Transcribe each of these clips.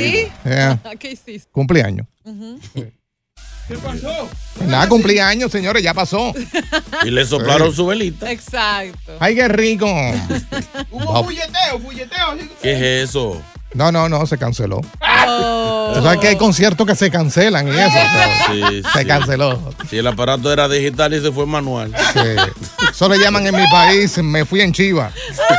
¿Sí? Yeah. ¿Qué hiciste? Cumpleaños. ¿Qué pasó? Nada, cumpleaños, señores, ya pasó. Y le soplaron su velita. Exacto. Ay, qué rico. Hubo fulleteo, fulleteo. ¿Qué es eso? No, no, no, se canceló. Oh. O sea que hay conciertos que se cancelan y eso. o sea, Sí, se sí. canceló. Si el aparato era digital y se fue manual. Sí. Eso le llaman en mi país, me fui en chiva.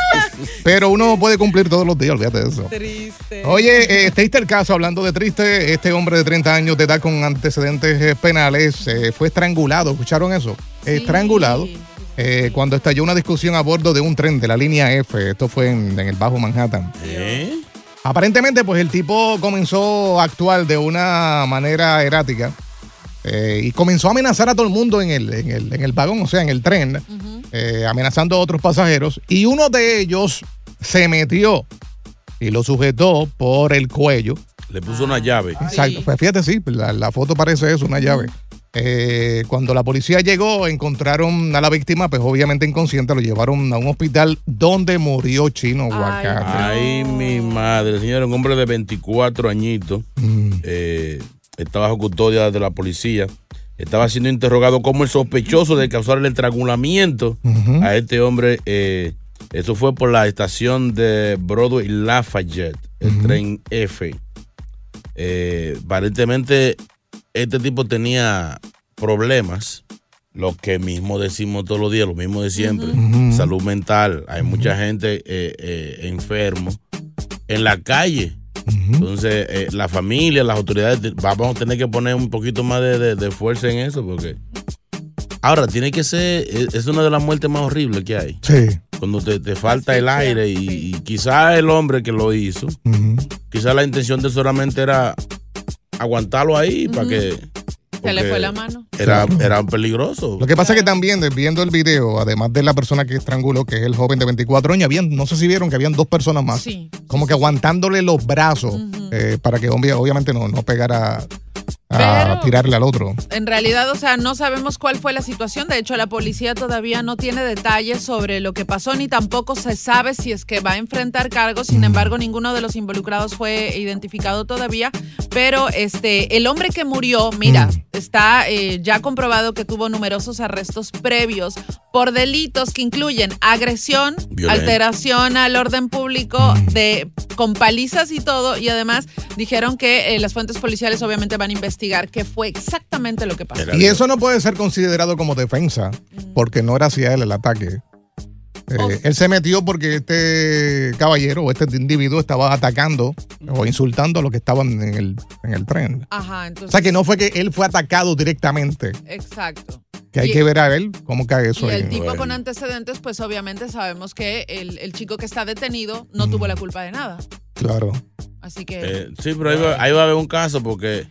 Pero uno puede cumplir todos los días, olvídate de eso. Triste. Oye, eh, triste el caso, hablando de triste, este hombre de 30 años de edad con antecedentes eh, penales eh, fue estrangulado, ¿escucharon eso? Estrangulado eh, cuando estalló una discusión a bordo de un tren de la línea F, esto fue en, en el Bajo Manhattan. ¿Eh? Aparentemente, pues el tipo comenzó a actuar de una manera errática eh, y comenzó a amenazar a todo el mundo en el, en el, en el vagón, o sea, en el tren, eh, amenazando a otros pasajeros. Y uno de ellos se metió y lo sujetó por el cuello. Le puso una llave. Exacto. Pues fíjate, sí, la, la foto parece eso, una llave. Eh, cuando la policía llegó, encontraron a la víctima, pues obviamente inconsciente, lo llevaron a un hospital donde murió Chino Aguacate. Ay, mi madre, señor, un hombre de 24 añitos. Mm. eh, está bajo custodia de la policía. Estaba siendo interrogado como el sospechoso de causar el estrangulamiento a este hombre. eh, eso fue por la estación de Broadway Lafayette, el tren F. Eh, aparentemente, este tipo tenía problemas, lo que mismo decimos todos los días, lo mismo de siempre. Salud mental. Hay mucha gente eh, eh, enfermo en la calle. Entonces, eh, la familia, las autoridades, vamos a tener que poner un poquito más de, de- de fuerza en eso, porque. Ahora, tiene que ser. Es es una de las muertes más horribles que hay. Sí. Cuando te, te falta el aire y, y quizás el hombre que lo hizo, quizás la intención de solamente era aguantarlo ahí para que. Se le fue la mano. Era, era peligroso. Lo que pasa es que también, de- viendo el video, además de la persona que estranguló, que es el joven de 24 años, habían, no sé si vieron que habían dos personas más, Sí. como que aguantándole los brazos eh, para que obvia- obviamente no, no pegara a Pero- tirarle al otro. En realidad, o sea, no sabemos cuál fue la situación. De hecho, la policía todavía no tiene detalles sobre lo que pasó, ni tampoco se sabe si es que va a enfrentar cargos. Sin embargo, ninguno de los involucrados fue identificado todavía. Pero este, el hombre que murió, mira, está eh, ya comprobado que tuvo numerosos arrestos previos por delitos que incluyen agresión, alteración al orden público, de con palizas y todo. Y además dijeron que eh, las fuentes policiales obviamente van a investigar qué fue exactamente lo que pasó. Y eso no puede ser considerado como defensa, porque no era hacia él el ataque. Eh, él se metió porque este caballero o este individuo estaba atacando o insultando a los que estaban en el, en el tren. Ajá, O entonces. sea que no fue que él fue atacado directamente. Exacto. Que hay Y- que ver a ver cómo cae eso Y ahí. el tipo con antecedentes, pues obviamente sabemos que el, el chico que está detenido no tuvo la culpa de nada. Claro. Así que. Eh, sí, pero ahí va, ahí va a haber un caso porque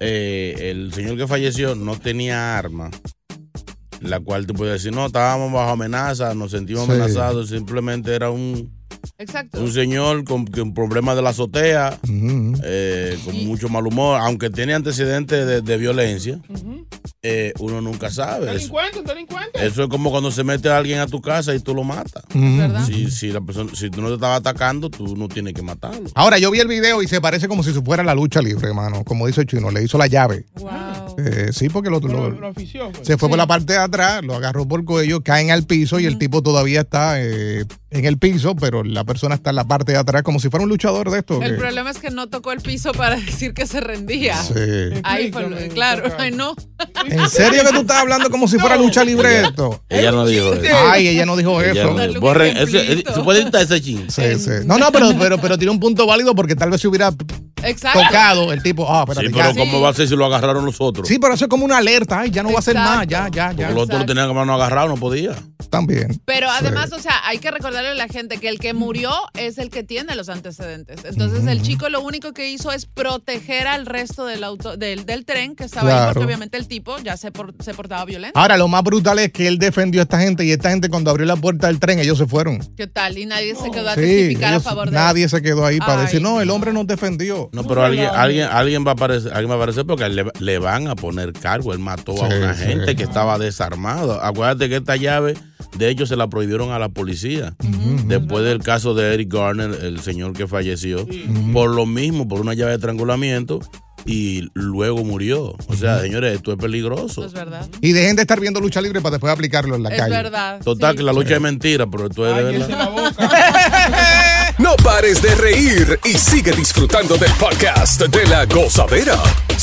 eh, el señor que falleció no tenía arma. La cual tú puedes decir, no, estábamos bajo amenaza, nos sentimos Sí. amenazados, simplemente era un, Exacto. un señor con, con problemas de la azotea, eh, con mucho mal humor, aunque tiene antecedentes de, de violencia, eh, uno nunca sabe. Eso, Delincuente, un delincuente. eso es como cuando se mete a alguien a tu casa y tú lo matas. Si, si, la persona, si tú no te estabas atacando, tú no tienes que matarlo. Ahora, yo vi el video y se parece como si fuera la lucha libre, hermano. Como dice el chino, le hizo la llave. Eh, sí, porque lo, lo- Lo ofició. pues. se fue por la parte de atrás, lo agarró por el cuello, caen al piso y el tipo todavía está eh, en el piso, pero la persona está en la parte de atrás como si fuera un luchador de esto. El que- problema es que no tocó el piso para decir que se rendía. Sí. Ahí fue, claro, ay no. ¿En serio que tú estás hablando como si fuera lucha libre esto? Ella no dijo eso. Ay, ella no dijo Ella eso. no. Borren, ese- ese- ¿Se puede editar ese chin? Sí, sí. No, no, pero, pero, pero tiene un punto válido porque tal vez se hubiera Exacto. tocado el tipo. Ah, espérate, Sí, ya. pero ¿cómo va a ser si lo agarraron los otros? Sí, pero eso es como una alerta. Ay, ya no va a ser más. Ya, ya, ya. Porque los otros lo tenían que mano agarrado, no podía. También. Pero además, o sea, hay que recordarle a la gente que el que murió es el que tiene los antecedentes. Entonces, el chico lo único que hizo es proteger al resto del auto, del, del tren que estaba ahí, porque obviamente el tipo ya se, por- se portaba violento. Ahora, lo más brutal es que él defendió a esta gente y esta gente cuando abrió la puerta del tren, ellos se fueron. ¿Qué tal? Y nadie se quedó a Sí, testificar a ellos- favor de nadie se quedó ahí para Ay, decir, no, el hombre nos defendió. No, pero alguien, alguien, alguien va a aparecer, alguien va a aparecer porque le, le van a poner cargo. Él mató a una sí. gente que estaba desarmado. Acuérdate que esta llave, de hecho, se la prohibieron a la policía. Después del caso de Eric Garner, el señor que falleció, por lo mismo, por una llave de estrangulamiento, y luego murió. O sea, señores, esto es peligroso. Es verdad. Y dejen de estar viendo lucha libre para después aplicarlo en la Es calle. verdad. Total, que la lucha es mentira, pero esto es de verdad. No pares de reír y sigue disfrutando del podcast de la gozadera.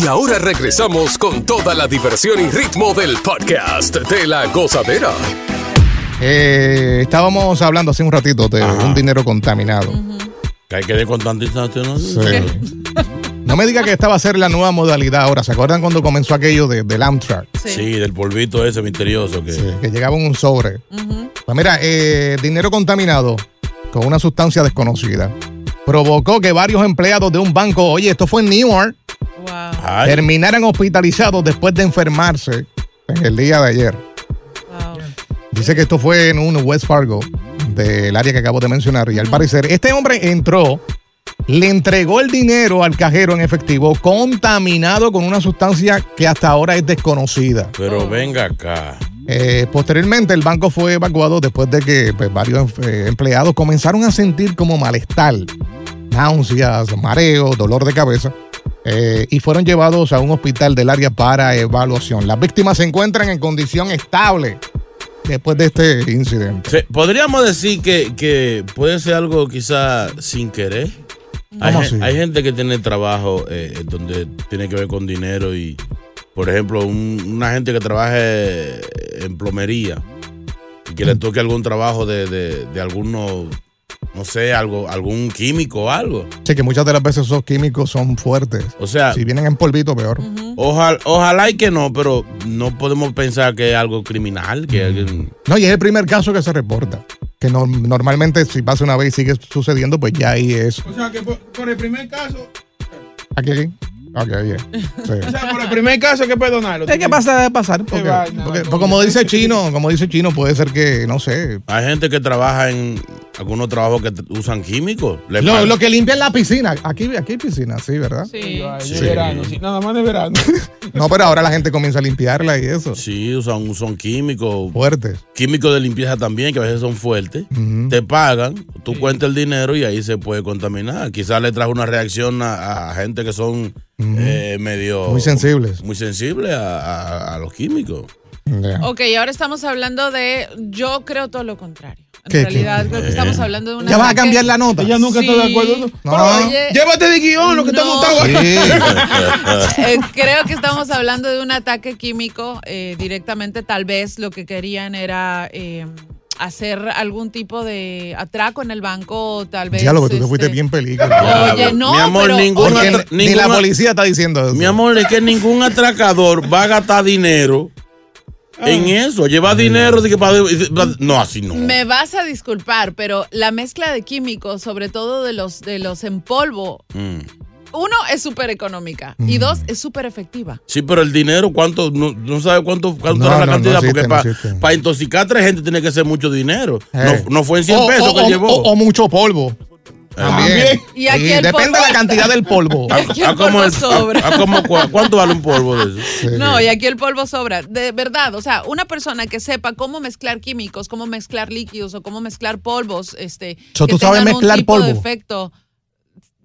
Y ahora regresamos con toda la diversión y ritmo del podcast de la gozadera. Eh, estábamos hablando hace un ratito de un dinero contaminado. Que hay que ver con tanta distancia, ¿no? Sí. No me diga que esta va a ser la nueva modalidad ahora. ¿Se acuerdan cuando comenzó aquello de, del Amtrak? Sí. del polvito ese misterioso que. Que llegaba en un sobre. Pues mira, eh, dinero contaminado con una sustancia desconocida provocó que varios empleados de un banco, oye, esto fue en Newark, Ay. terminaran hospitalizados después de enfermarse en el día de ayer. Dice que esto fue en un West Fargo, del área que acabo de mencionar. Y al parecer, este hombre entró, le entregó el dinero al cajero en efectivo, contaminado con una sustancia que hasta ahora es desconocida. Pero venga acá. Eh, posteriormente, el banco fue evacuado después de que pues, varios eh, empleados comenzaron a sentir como malestar, náuseas, mareo, dolor de cabeza. Eh, y fueron llevados a un hospital del área para evaluación. Las víctimas se encuentran en condición estable después de este incidente. Podríamos decir que, que puede ser algo quizá sin querer. Hay, hay gente que tiene trabajo eh, donde tiene que ver con dinero y, por ejemplo, un- una gente que trabaje en plomería y que le Mm. toque algún trabajo de, de, de algunos, no sé, algo, algún químico o algo. Sí, que muchas de las veces esos químicos son fuertes. O sea, Si vienen en polvito, peor. ojalá, ojalá y que no, pero no podemos pensar que es algo criminal, que alguien- No, y es el primer caso que se reporta. Que no- normalmente si pasa una vez y sigue sucediendo, pues ya ahí es. O sea que por, por el primer caso, Aquí, aquí. Ok, bien. Sí. o sea, por el primer caso hay que perdonarlo. Es que pasa de pasar. Porque, porque- coño. porque como dice Chino, como dice Chino, puede ser que, no sé. hay gente que trabaja en algunos trabajos que usan químicos. Lo, lo que limpian la piscina. Aquí, aquí hay piscina, sí, ¿verdad? Sí. Sí. de verano, sí, nada más de verano. No, pero ahora la gente comienza a limpiarla y eso. Sí, usan, son químicos. Fuertes. Químicos de limpieza también, que a veces son fuertes. Te pagan, tú cuentas el dinero y ahí se puede contaminar. Quizás le trae una reacción a, a gente que son eh, medio... Muy sensibles. Muy sensibles a, a- a los químicos. Ya. Ok, ahora estamos hablando de. Yo creo todo lo contrario. En ¿Qué, realidad, qué? creo que estamos hablando de una. ¿Ya vas a cambiar la nota? Ella nunca está de acuerdo. Sí. Pero, Oye, llévate de guion lo que no. montado. Sí. Eh, creo que estamos hablando de un ataque químico eh, directamente. Tal vez lo que querían era eh, hacer algún tipo de atraco en el banco, o tal vez. Diálogo, tú te este, fuiste bien película. Oye, no, Mi amor, pero- ningún ni la policía está diciendo eso. Mi amor, es que ningún atracador va a gastar dinero en eso. Llevar dinero de que para- No, así no. Me vas a disculpar, pero la mezcla de químicos, sobre todo de los, de los en polvo, Mm. uno es súper económica y dos es súper efectiva. Sí, pero el dinero, ¿cuánto? No, no sabe cuánto, cuánto No, era la no, no cantidad, existe, porque no para intoxicar a tres gente tiene que ser mucho dinero. Eh. No, no fue en 100 O- pesos o- que o- llevó. O, o mucho polvo. También. Y aquí Sí, el depende polvo- de la cantidad del polvo. Aquí el ¿A cómo polvo el- sobra. a- a cómo cua- ¿Cuánto vale un polvo de eso? Sí. No, y aquí el polvo sobra. De verdad, o sea, una persona que sepa cómo mezclar químicos, cómo mezclar líquidos o cómo mezclar polvos, este, So, que ¿tú sabes tengan un mezclar tipo de polvo? efecto.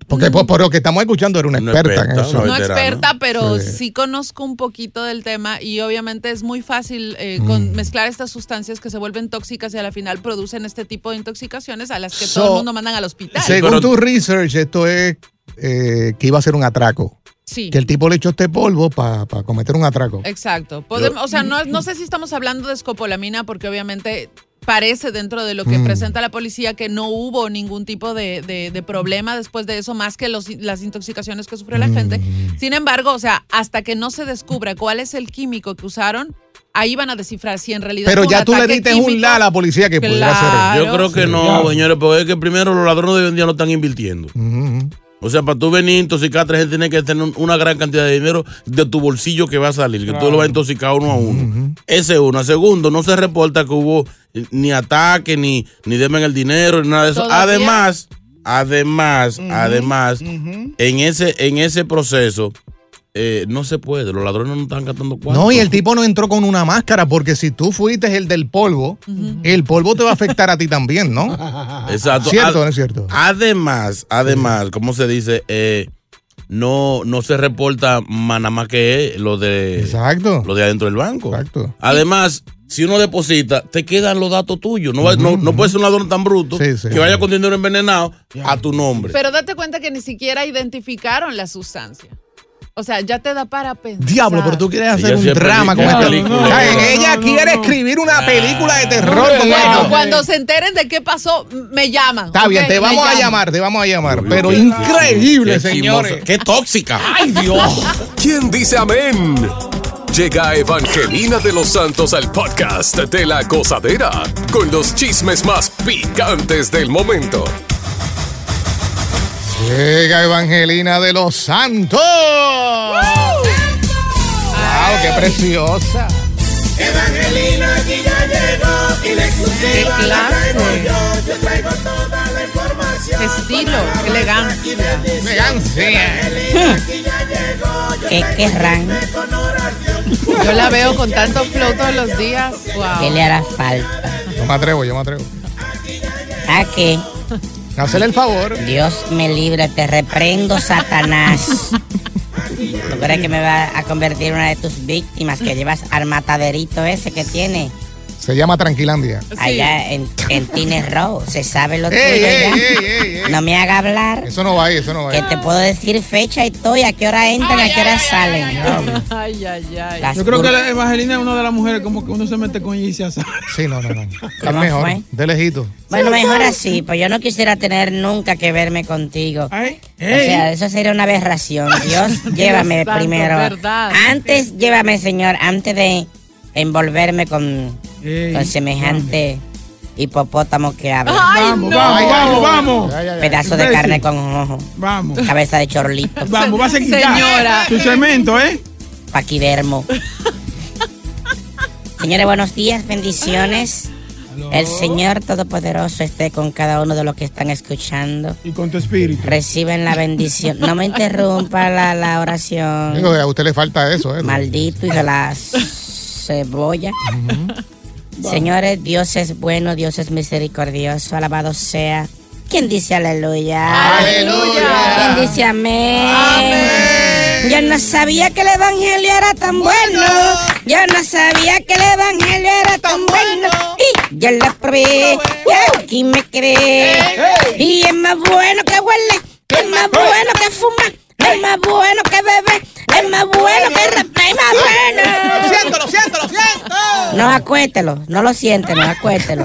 Porque por, por lo que estamos escuchando era una Una experta, en experta, eso. una No experta, pero Sí. sí. conozco un poquito del tema y obviamente es muy fácil eh, con Mm. mezclar estas sustancias que se vuelven tóxicas y a la final producen este tipo de intoxicaciones a las que So, todo el mundo mandan al hospital. Según pero- tu research, esto es eh, que iba a ser un atraco. Sí. Que el tipo le echó este polvo para cometer un atraco. Exacto. Podemos, o sea, no, no sé si estamos hablando de escopolamina porque obviamente parece dentro de lo que Mm. presenta la policía que no hubo ningún tipo de, de- de problema después de eso, más que los, las intoxicaciones que sufrió la Mm. gente. Sin embargo, o sea, hasta que no se descubra cuál es el químico que usaron, ahí van a descifrar si en realidad Pero ya tú le diste un la a la policía que pudiera Claro. Yo creo que Sí. no, señores, porque es que primero los ladrones de hoy en día no están invirtiendo. hacer. Ujú. O sea, para tú venir a intoxicar a tres gente, tienes que tener un- una gran cantidad de dinero de tu bolsillo que va a salir, que tú lo vas a intoxicar uno a uno. Ese es uno. Segundo, no se reporta que hubo ni ataque, ni, ni deben el dinero, ni nada de eso. Todavía- Además, además, además, en ese, en ese proceso, eh, no se puede. Los ladrones no están gastando cuarto. No, y el tipo no entró con una máscara porque si tú fuiste el del polvo, el polvo te va a afectar a ti también, ¿no? Exacto. ¿Cierto Ad- no es cierto? Además, además, ¿cómo se dice? Eh, no, no se reporta más nada más que lo de Exacto. lo de adentro del banco. Exacto. Además, si uno deposita, te quedan los datos tuyos. No, va- no, no puede ser un ladrón tan bruto Sí, sí. que vaya con dinero envenenado a tu nombre. Pero date cuenta que ni siquiera identificaron la sustancia. O sea, ya te da para pensar. Diablo, pero tú quieres hacer Ella un drama con esta película. película. No, no, ella no, quiere no. escribir una película de terror bueno. Cuando se enteren de qué pasó, me llaman. Está bien, te vamos a llamar, te vamos a llamar. Pero Qué- increíble, qué señores. Qué tóxica. Ay, Dios. ¿Quién dice amén? Llega Evangelina de los Santos al podcast de la gozadera con los chismes más picantes del momento. Llega Evangelina de los Santos. ¡Wow! ¡Qué preciosa! Evangelina aquí ya llegó y la exclusiva Qué la traigo clase. yo. Yo traigo toda la información. Estilo, qué elegancia. ¡Elegancia! Aquí ya llegó. Yo ¿Qué querrán? Yo la veo con tanto flow todos los días. Wow. ¿Qué le hará falta? Yo me atrevo, yo me atrevo. ¿A qué? Hazle el favor. Dios me libre, te reprendo, Satanás. ¿Tú crees que me va a convertir en una de tus víctimas que llevas al mataderito ese que tiene? Se llama Tranquilandia. Allá en, en Tines Row, se sabe lo Ey, tuyo ey, ya. ey, ey, ey. No me haga hablar. Eso no va ahí, eso no va Que ahí. te puedo decir fecha y todo, y a qué hora entran, a qué hora salen. Ay, ay, ay. Las Yo creo que la Evangelina es una de las mujeres como que uno se mete con ella y se asa. Sí, no, no, no. Es ¿Cómo mejor. fue? De lejito. Bueno, mejor así, pues yo no quisiera tener nunca que verme contigo. Ay, O sea, eso sería una aberración. Dios, llévame santo, primero. verdad. Antes, llévame, Señor, antes de envolverme con, Ey, con semejante hipopótamo que habla. Ay, Vamos, no. vamos, vamos, vamos. Ay, ay, ay. Pedazo de carne con ojo, Vamos. cabeza de chorlito, Vamos, va a seguir Señora. Su cemento, ¿eh? paquidermo. Señores, buenos días, bendiciones. El Señor Todopoderoso esté con cada uno de los que están escuchando. Y con tu espíritu. Reciben la bendición. No me interrumpa la, la oración. Digo, a usted le falta eso, ¿eh? Maldito y de la cebolla. Señores, Dios es bueno, Dios es misericordioso, alabado sea. ¿Quién dice aleluya? Aleluya. ¿Quién dice amén? Yo no sabía que el evangelio era tan bueno. Yo no sabía que el evangelio era tan bueno. Y yo lo probé. Y aquí me quedé. Y es más bueno que huele. Es más bueno que fuma. Es más bueno que bebe. Es más bueno que rapea. Es más bueno. Lo siento, lo siento, lo siento. No, acuéstelo, no lo siente, no acuéstelo.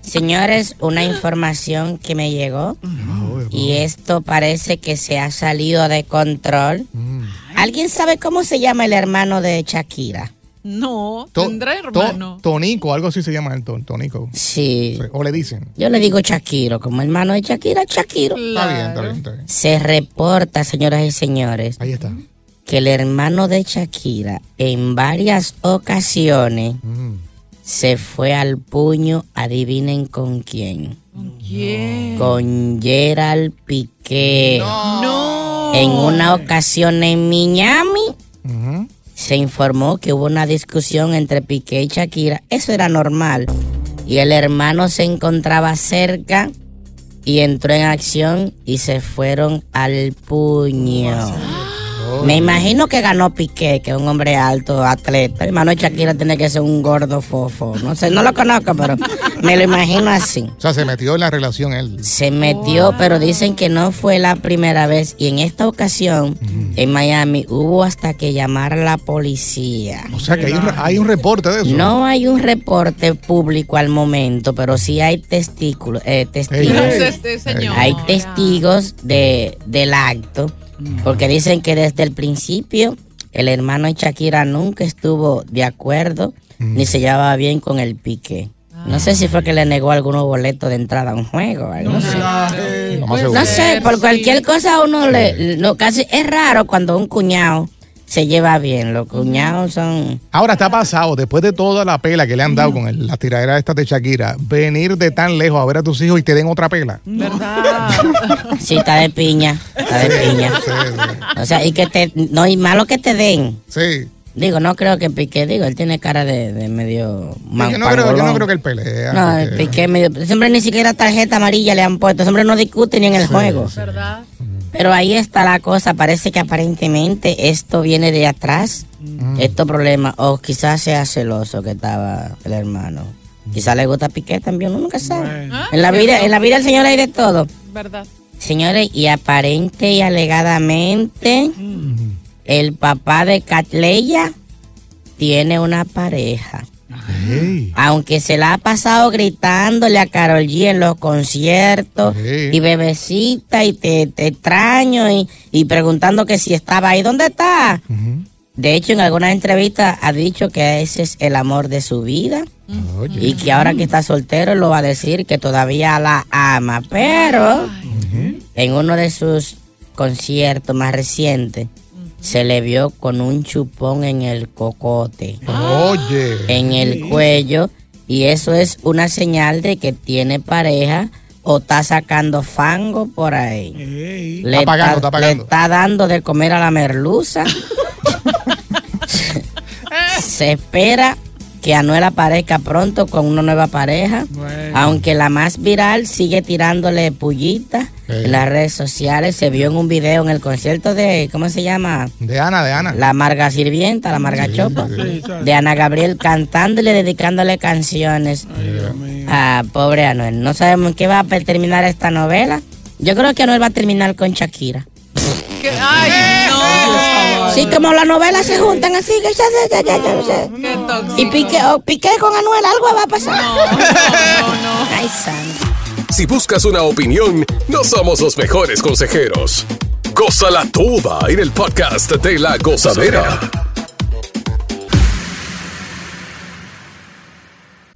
Señores, una información que me llegó y esto parece que se ha salido de control. ¿Alguien sabe cómo se llama el hermano de Shakira? No, To- tendrá to- hermano. Tonico, algo así se llama el ton- Tonico. Sí, Sí, O le dicen. yo le digo Shakiro, como hermano de Shakira, Shakiro. Está bien, está bien, está bien. Se reporta, señoras y señores, Ahí está. Que el hermano de Shakira en varias ocasiones Mm. se fue al puño, adivinen con quién. ¿Quién? Con Gerald Piqué. No. En una ocasión en Miami se informó que hubo una discusión entre Piqué y Shakira. Eso era normal. Y el hermano se encontraba cerca y entró en acción y se fueron al puño. Me imagino que ganó Piqué, que es un hombre alto, atleta. Hermano de Shakira tiene que ser un gordo fofo. No sé, no lo conozco, pero me lo imagino así. O sea, se metió en la relación él. Se metió, pero dicen que no fue la primera vez. Y en esta ocasión, en Miami, hubo hasta que llamar a la policía. O sea, que hay un, hay un reporte de eso. No hay un reporte público al momento, pero sí hay testículos, eh, testigos. Hay testigos de, del acto, porque dicen que desde el principio el hermano de Shakira nunca estuvo de acuerdo ni se llevaba bien con el pique. No sé si fue que le negó algunos boletos de entrada a un juego. No sé, por cualquier cosa uno le... lo casi, es raro cuando un cuñado se lleva bien. Los cuñados son... Ahora está pasado, después de toda la pela que le han dado con el- la tiradera esta de Shakira, venir de tan lejos a ver a tus hijos y te den otra pela. ¿Verdad? Sí, está de piña. Está de piña. Sí, O sea, y que te... No, y malo que te den. sí. Digo, no creo que Piqué, digo, él tiene cara de, de medio Sí, yo, no creo, yo no creo que él pelea. No, el porque- Piqué medio... Ese hombre ni siquiera tarjeta amarilla le han puesto. Ese hombre no discute ni en el juego. ¿Verdad? Pero ahí está la cosa. Parece que aparentemente esto viene de atrás. Estos problemas. O quizás sea celoso que estaba el hermano. Quizás le gusta Piqué también, uno nunca sabe. Ah, En la vida, en la vida del Señor hay de todo. ¿Verdad? Señores, y aparente y alegadamente, el papá de Catleya tiene una pareja. Aunque se la ha pasado gritándole a Carol G en los conciertos y bebecita y te, te extraño y, y preguntando que si estaba ahí, ¿dónde está? De hecho, en alguna entrevista ha dicho que ese es el amor de su vida y que ahora que está soltero lo va a decir que todavía la ama, pero en uno de sus conciertos más recientes se le vio con un chupón en el cocote, Oye. en el cuello y eso es una señal de que tiene pareja o está sacando fango por ahí. Ey. Le Está pagando, está le pagando. está dando de comer a la merluza. Se espera que Anuel aparezca pronto con una nueva pareja, aunque la más viral sigue tirándole pullitas en las redes sociales. Se vio en un video en el concierto de, ¿cómo se llama? De Ana, de Ana. La Amarga Sirvienta, la Amarga Chopa, de Ana Gabriel cantándole, dedicándole canciones a pobre Anuel. No sabemos en qué va a terminar esta novela. Yo creo que Anuel va a terminar con Shakira. ¿Qué? Ay, no. Sí, como las novelas se juntan así, que ya, ya, ya, ya, ya. Qué tóxico. Y Piqué, oh, Piqué con Anuel, algo va a pasar. Ay, santo. Si buscas una opinión, no somos los mejores consejeros. Gózala toda en el podcast de la gozadera.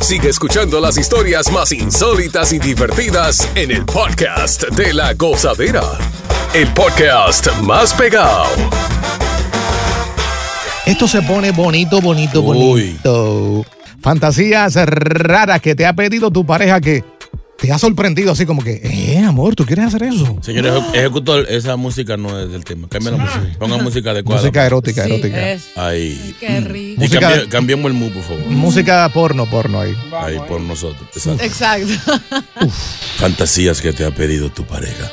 Sigue escuchando las historias más insólitas y divertidas en el podcast de la gozadera. El podcast más pegado. Esto se pone bonito, bonito, bonito. Fantasías raras que te ha pedido tu pareja que te ha sorprendido así como que, eh, amor, ¿tú quieres hacer eso? Señor eje- ejecutor, esa música no es del tema. Cambia la música. Ponga música adecuada. Música erótica, Sí, erótica. es. Ahí. Qué rico. Y cambiemos el mood, por favor. Música porno, porno ahí. Ahí por nosotros. Exacto. Exacto. Fantasías que te ha pedido tu pareja.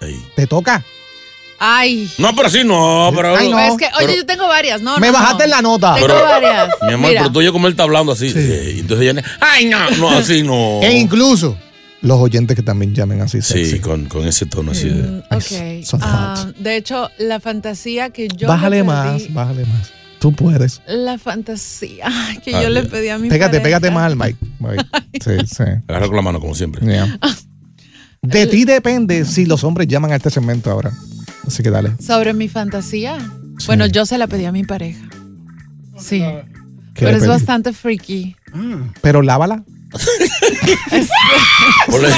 Ahí. ¿Te toca? Ay. No, pero sí, no, pero. Ay, no. Es que, oye, Pero- yo tengo varias, ¿no? Me no, bajaste no. en la nota. Tengo Pero- varias. Mi amor, Mira, pero tú oyes como él está hablando así. eh, entonces ella. Ay, no, no, así no. E incluso los oyentes que también llamen así Sí, sexy. con, con ese tono así de. Mm, ok. so hot. Ah, de hecho, la fantasía que yo. bájale le más, bájale más. Tú puedes. La fantasía que Ah, yo le ya. pedí a mi Pégate, pareja. pégate más al mic. Mike. Sí, sí. Agarra con la mano, como siempre. Yeah. De ti depende si los hombres llaman a este segmento ahora. Así que dale. Sobre mi fantasía. Bueno, yo se la pedí a mi pareja. Sí. ¿Qué Pero le es pedí? bastante freaky. Pero lávala. Ponle,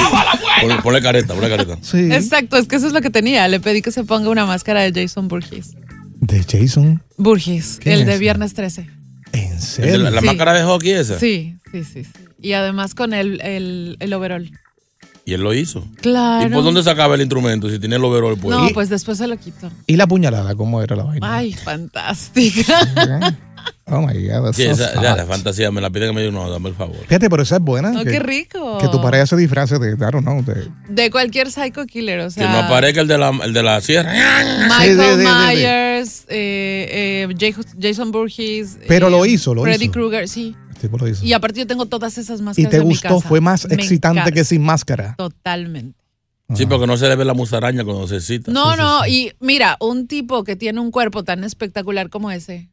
ponle, ponle careta, ponle careta. Sí. Exacto, es que eso es lo que tenía. Le pedí que se ponga una máscara de Jason Burgess. De Jason. Burgess, ¿Quién el es de? Viernes 13. ¿En serio? La, la Sí. máscara de hockey esa. Sí, sí, sí, sí. Y además con el, el, el overall. Y él lo hizo. Claro. ¿Y por dónde sacaba el instrumento si tiene el overall puesto? No, pues después se lo quito. ¿Y la puñalada? ¿Cómo era la vaina? Ay, fantástica. Oh my God. Sí, esa, ya, la fantasía me la pide que me diga, no, dame el favor. Fíjate, pero esa es buena. Oh, que, qué rico. Que tu pareja se disfrace de, I don't know, de... De cualquier psycho killer, o Que sea. no aparezca el de la, el de la sierra. Michael Sí, sí, sí, sí, sí. Myers, eh, eh, Jason Burgess. Pero eh, lo hizo, lo Freddy hizo. Krueger, sí. tipo lo hizo. Y aparte yo tengo todas esas ¿Y máscaras te en mi gustó? casa. ¿Fue más Me excitante encanta. que sin máscara? Totalmente. Sí, porque no se le ve la musaraña cuando se cita. No, no, y mira, un tipo que tiene un cuerpo tan espectacular como ese.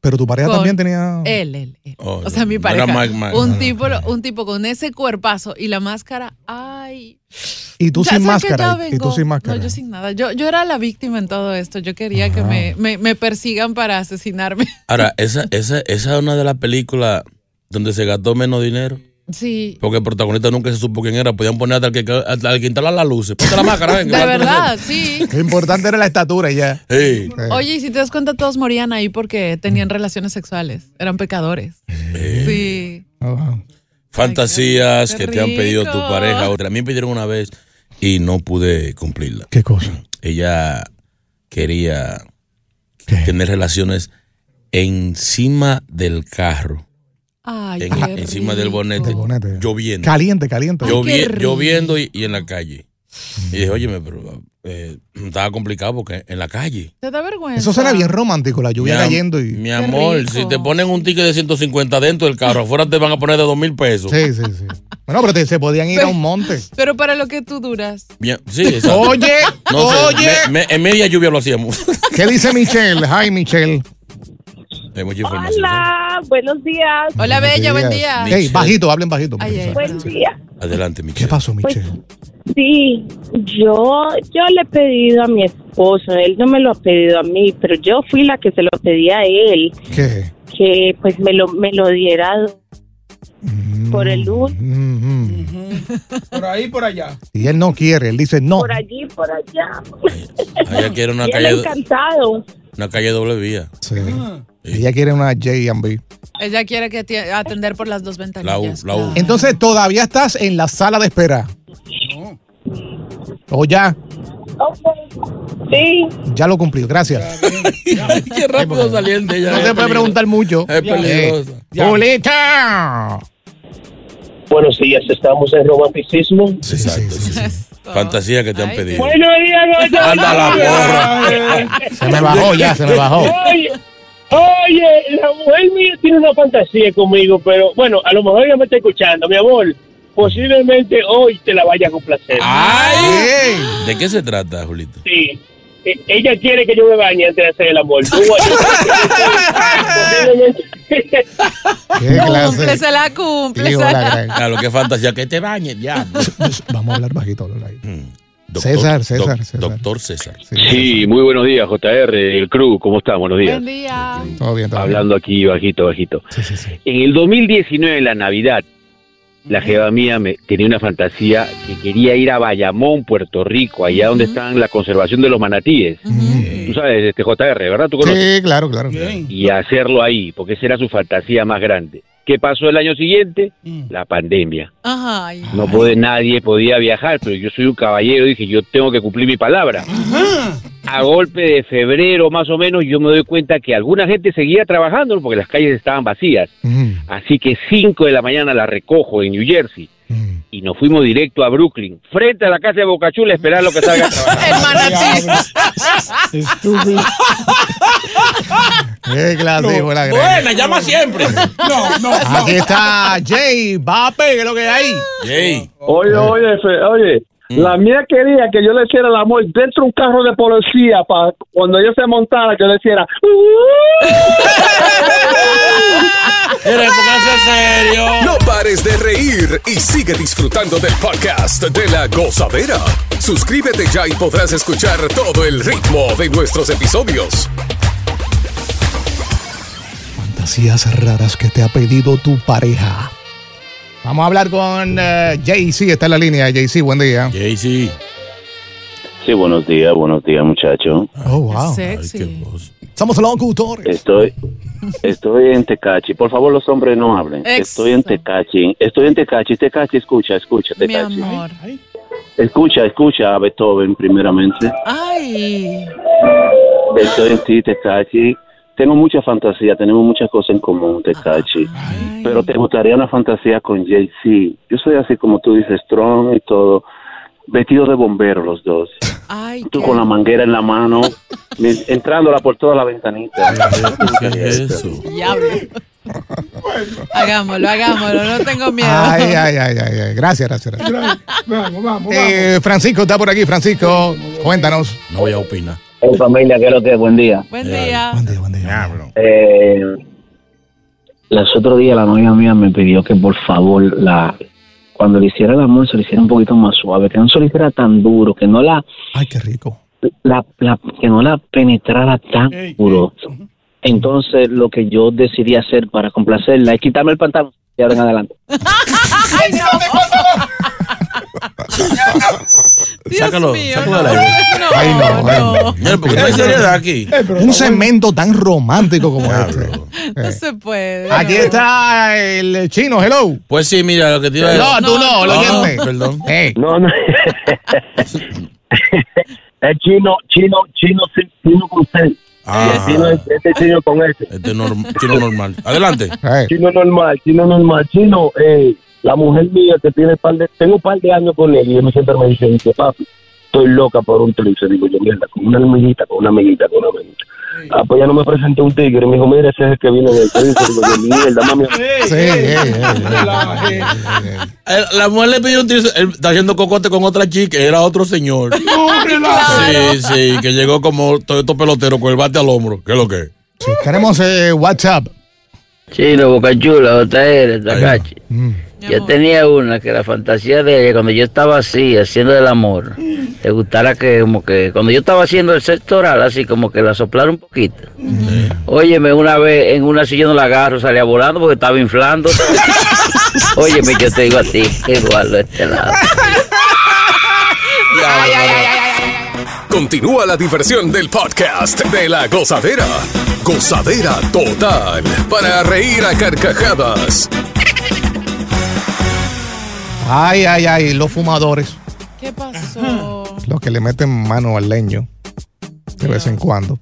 Pero tu pareja también tenía... Él, él, él. Oh, o sea, mi no era pareja. Mike, Mike. un, No, no. tipo, un tipo con ese cuerpazo y la máscara, ay. Y tú Ya sin máscara. y- tú sin máscara. No, yo sin nada. Yo, yo era la víctima en todo esto. Yo quería que me, me, me persigan para asesinarme. Ahora, esa, esa, esa es una de las películas donde se gastó menos dinero. Sí. Porque el protagonista nunca se supo quién era. Podían poner hasta el que, hasta el que instalar las luces. Ponte la máscara, venga. De verdad, sí. Lo importante era la estatura ya. Sí. Oye, y si te das cuenta, todos morían ahí porque tenían relaciones sexuales. Eran pecadores. Sí. Oh, wow. Fantasías Qué que te han pedido tu pareja. Otra. A mí me pidieron una vez y no pude cumplirla. ¿Qué cosa? Ella quería ¿Qué? tener relaciones encima del carro. Ay, en- qué encima del bonete, Del bonete. lloviendo. Caliente, caliente. Llovi- lloviendo y, y en la calle. Y dije, óyeme, pero eh, estaba complicado porque en la calle. ¿Te da vergüenza? Eso suena bien romántico, la lluvia Mi cayendo y. Mi amor, si te ponen un ticket de 150 dentro del carro, afuera te van a poner de 2 mil pesos. Sí, sí, sí. Bueno, pero te- se podían ir a un monte. Pero para lo que tú duras. Bien, sí, exacto. Oye, No sé, oye. me- me- en media lluvia lo hacíamos. ¿Qué dice Michelle? Hi, Michelle. Hay mucha información. Hola, buenos días. Hola, Bella, buen día. Hey, bajito, hablen bajito. Buen día. Adelante, Michelle. ¿Qué pasó, Michelle? Sí, yo, yo le he pedido a mi esposo, él no me lo ha pedido a mí, pero yo fui la que se lo pedí a él, ¿Qué? que pues me lo, me lo diera por el luz, Por ahí, por allá. Y él no quiere, él dice no. por allí, por allá. Ella quiere una Y él calle, encantado. una calle doble vía. Sí. Ella quiere una J&B. Ella quiere que te- atender por las dos ventanillas. la U. Entonces, ¿todavía estás en la sala de espera? ¿O ya? Sí. Ya lo cumplió, gracias. Qué rápido salían de ella. No se puede preguntar mucho. Es peligrosa. Eh, ¡Julita! Buenos días, estamos en romanticismo. Exacto. sí, sí. Fantasía que te han pedido. Buenos días, Goyo. Anda la porra. Se me bajó ya, se me bajó. Oye, oye, la mujer mía tiene una fantasía conmigo, pero bueno, a lo mejor ella me está escuchando, mi amor. Posiblemente hoy te la vaya a complacer. ¡Ay! ¿De qué se trata, Julito? Sí. E- Ella quiere que yo me bañe antes de hacer el amor. Tú, posiblemente. ¿Qué clase? Cúmplesela, cúmplesela. Claro, qué fantasía. Que te bañes, ya. Vamos a hablar bajito. ahí. Doctor- César, César, doc- César. Doctor César. Sí, muy buenos días, JR, el crew, ¿cómo están? Buenos días. Buen día. Todo bien, todo bien. Hablando aquí bajito, bajito. En el 2019, en la Navidad, la jeva mía me, tenía una fantasía que quería ir a Bayamón, Puerto Rico, allá donde están la conservación de los manatíes. Tú sabes, este JR, ¿verdad? ¿Tú conoces? Sí, claro, claro. Y hacerlo ahí, porque esa era su fantasía más grande. ¿Qué pasó el año siguiente? La pandemia. Ay. No puede, nadie podía viajar, pero yo soy un caballero, dije, yo tengo que cumplir mi palabra. A golpe de febrero más o menos yo me doy cuenta que alguna gente seguía trabajando porque las calles estaban vacías. Así que 5 de la mañana la recojo en New Jersey y nos fuimos directo a Brooklyn, frente a la casa de Bocachula a esperar lo que salga a trabajar. ¿Qué clase? Buena, llama siempre. No, no. Aquí está Jay, Vape, ¿qué es lo que hay? Jay. Oye, oye, Fe- oye, Mm. la mía quería que yo le hiciera el amor dentro de un carro de policía para cuando ella se montara que yo le hiciera. Pónganse serio. No pares de reír y sigue disfrutando del podcast de la gozadera. Suscríbete ya y podrás escuchar todo el ritmo de nuestros episodios. Fantasías raras que te ha pedido tu pareja. Vamos a hablar con eh, Jay-Z, está en la línea. Jay-Z, buen día. Jay-Z. Sí, buenos días, buenos días, muchachos. Oh, wow. Sexy. Somos locutores. Estoy, estoy en Tecachi. Por favor, los hombres no hablen. Estoy en Tecachi. Estoy en Tecachi. Tecachi, escucha, escucha, Mi Tecachi. amor. Escucha, escucha a Beethoven primeramente. Ay. Estoy en ti, Tecachi. Tengo mucha fantasía, tenemos muchas cosas en común, Tecachi. Pero te gustaría una fantasía con Jay-Z. Yo soy así como tú dices, strong y todo. Vestido de bombero los dos. Ay, Tú con la manguera en la mano, entrándola por toda la ventanita. ¿Qué es eso? Diablo. Hagámoslo, hagámoslo, no tengo miedo. Ay, ay, ay, ay, ay. Gracias, gracias. gracias. Vamos, vamos, Eh, Francisco está por aquí. Francisco, cuéntanos. No voy a opinar. Hey, familia, ¿qué es lo que es? Buen día. Buen día. Eh, los otros días la novia mía me pidió que por favor la cuando le hiciera el amor se le hiciera un poquito más suave, que no se le hiciera tan duro, que no la Ay, qué rico. la, la- que no la penetrara tan duro. Entonces lo que yo decidí hacer para complacerla es quitarme el pantalón y ahora en adelante. Ay, no. Dios Sácalo, mío, sácalo no. del aire. No, Ay, no, ay, no. Mira, porque no hay seriedad aquí. Un segmento tan romántico como este. No se puede. Aquí está el chino, hello. Pues sí, mira, lo que te iba a decir. No, tú no, lo oyente. Perdón. Hey. No, no. es chino, chino, chino, chino con C. Ah. Chino, este chino con S. Este es norm- chino normal. Adelante. Chino normal, chino normal, chino, eh, la mujer mía que tiene par de, tengo un par de años con él y él siempre me dice, dice, papi, estoy loca por un tríceps. Digo yo, mierda, con una amiguita, con una amiguita, con una amiguita. Ah, pues ya no me presenté un tigre. Me dijo, mira, ese es el que viene del tríceps. Digo yo, mierda, mami. Eh, La mujer le pidió un tiro, él está haciendo cocote con otra chica, era otro señor. Sí, sí, que llegó como todo estos peloteros con el bate al hombro. ¿Qué es lo que es? Sí, queremos eh, WhatsApp. Chino, Boca Chula, JR, Takachi. Yo tenía una que la fantasía de ella, cuando yo estaba así, haciendo el amor, le gustara que, como que, cuando yo estaba haciendo el sexo oral, así como que la soplara un poquito. Óyeme, una vez en una silla no la agarro, salía volando porque estaba inflando. Óyeme, yo te digo a ti, igual de este lado. Continúa la diversión del podcast de la gozadera. Gozadera total. Para reír a carcajadas. Ay, ay, ay, los fumadores. ¿Qué pasó? Los que le meten mano al leño de vez en cuando.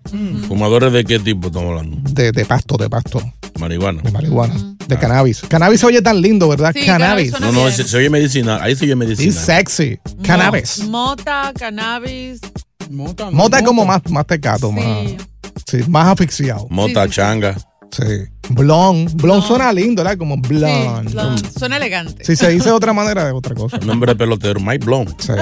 ¿Fumadores de qué tipo estamos hablando? De, de pasto, de pasto, Marihuana. de marihuana, de cannabis. Cannabis se oye tan lindo, ¿verdad? Sí, cannabis. cannabis No, no, se oye medicinal. Ahí se oye Y medicinal. sexy. Cannabis. Mota, cannabis. Mota es como más, más tecato, más, sí, más asfixiado. Mota, changa. Sí. Blon. Blon suena lindo, ¿verdad? Como blon. Blonde. Suena elegante. Si se dice de otra manera, es otra cosa. Nombre de pelotero, Mike Blom. Sí.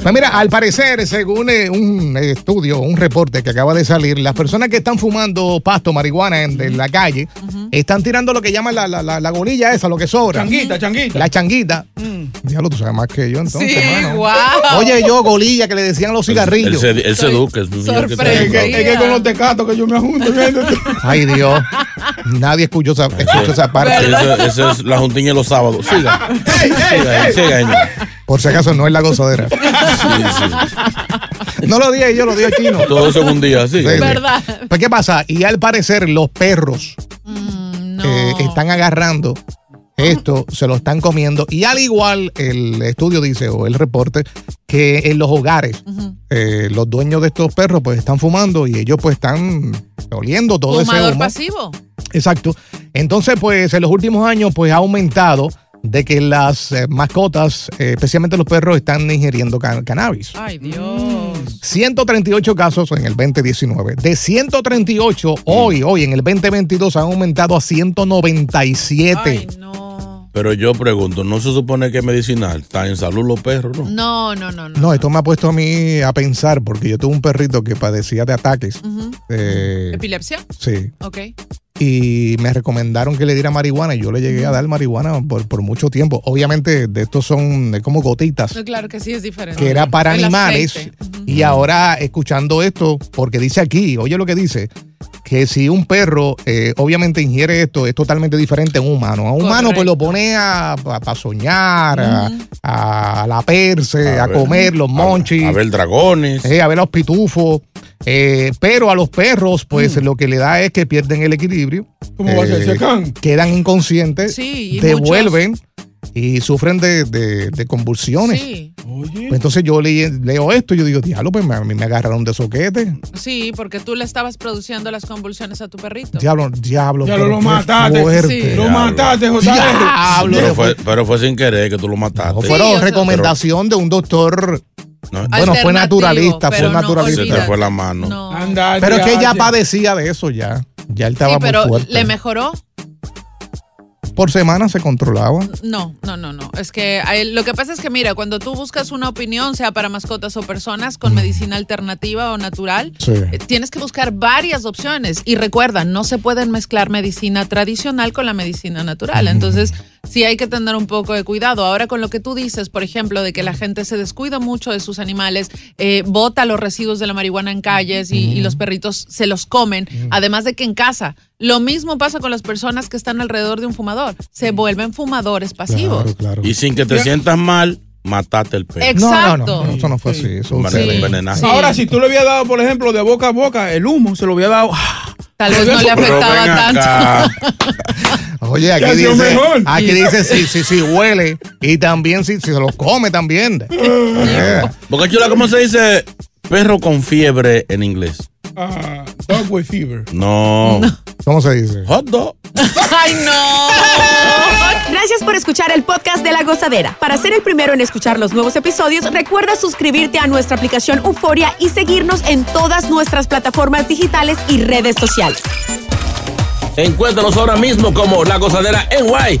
Pues mira, al parecer, según eh, un estudio, un reporte que acaba de salir, las personas que están fumando pasto, marihuana en, la calle, están tirando lo que llaman la, la, la, la golilla esa, lo que sobra. Changuita, changuita. La changuita. Diablo, tú sabes más que yo entonces, Sí, mano. guau. Oye, yo, golilla, que le decían los cigarrillos. Él se, él se educa. Es que está Es que, educado. es que con los tecatos que yo me junto. Ay, Dios. Nadie escuchó esa, escuchó esa parte. Esa esa es la juntiña los sábados. Siga. Siga. Por si acaso no es la gozadera. No lo dije yo, lo dio chino. Todo eso en un día, sí. Sí, sí. Pues, ¿qué pasa? Y al parecer, los perros eh, están agarrando esto, se lo están comiendo. Y al igual, el estudio dice, o el reporte, que en los hogares, eh, los dueños de estos perros, pues están fumando y ellos, pues están oliendo todo ese Fumador humo. pasivo. Exacto. Entonces, pues en los últimos años, pues ha aumentado de que las eh, mascotas, eh, especialmente los perros, están ingiriendo can- cannabis. Ay, Dios. 138 casos en el 2019. De 138, hoy, hoy en el 2022 han aumentado a 197. Pero yo pregunto, ¿no se supone que es medicinal? ¿Está en salud los perros, no? No, no, no, no. No, esto me ha puesto a mí a pensar, porque yo tuve un perrito que padecía de ataques. eh, ¿Epilepsia? sí. Ok. Y me recomendaron que le diera marihuana y yo le llegué a dar marihuana por, por mucho tiempo. Obviamente, de estos son como gotitas, No, claro que sí es diferente. que era para El animales. aceite. Y ahora, escuchando esto, porque dice aquí, oye lo que dice, que si un perro eh, obviamente ingiere esto, es totalmente diferente a un humano. A un humano pues lo pone a, a- a soñar, a, a laperse, a, ver. comer los monchis. A ver dragones. Eh, a ver los pitufos. Eh, pero a los perros, pues lo que le da es que pierden el equilibrio. ¿Cómo va a ser? Eh. Quedan inconscientes, Sí, y devuelven y sufren de, de- de convulsiones. Sí. Pues entonces yo le- leo esto y yo digo, diablo, pues me- a mí me agarraron de soquete. Sí, porque tú le estabas produciendo las convulsiones a tu perrito. Diablo, diablo. Ya pero lo mataste. fuerte. Lo mataste, José. Diablo. Pero fue, pero fue sin querer que tú lo mataste. Fueron recomendación de un doctor. No, bueno, fue naturalista, fue no, naturalista. Se te fue la mano. Anda, Pero es que diache. padecía de eso ya. Ya él estaba Sí, pero muy fuerte. ¿le mejoró? Por semana se controlaba. No, no, no, no. Es que hay- lo que pasa es que, mira, cuando tú buscas una opinión, sea para mascotas o personas, con medicina alternativa o natural, Sí. eh, tienes que buscar varias opciones. Y recuerda, no se pueden mezclar medicina tradicional con la medicina natural. Entonces, sí hay que tener un poco de cuidado. Ahora, con lo que tú dices, por ejemplo, de que la gente se descuida mucho de sus animales, eh, bota los residuos de la marihuana en calles y, y los perritos se los comen, además de que en casa. Lo mismo pasa con las personas que están alrededor de un fumador. Se vuelven fumadores pasivos. Y sin que te sientas mal, mataste el perro. Exacto. No, no, no, eso no fue así. Eso envenenaste. Ahora, si tú le habías dado, por ejemplo, de boca a boca, el humo, se lo había dado. Tal vez no le afectaba tanto. Oye, aquí dice, mejor. aquí dice si, si, si huele y también si, si se los come también. Eh, Boca Chula, ¿cómo se dice perro con fiebre en inglés? Ah, dog with fever. No. ¿Cómo se dice? Hot dog. ¡Ay, no! Gracias por escuchar el podcast de La Gozadera. Para ser el primero en escuchar los nuevos episodios, recuerda suscribirte a nuestra aplicación Euforia y seguirnos en todas nuestras plataformas digitales y redes sociales. Encuéntranos ahora mismo como La Gozadera en Guay.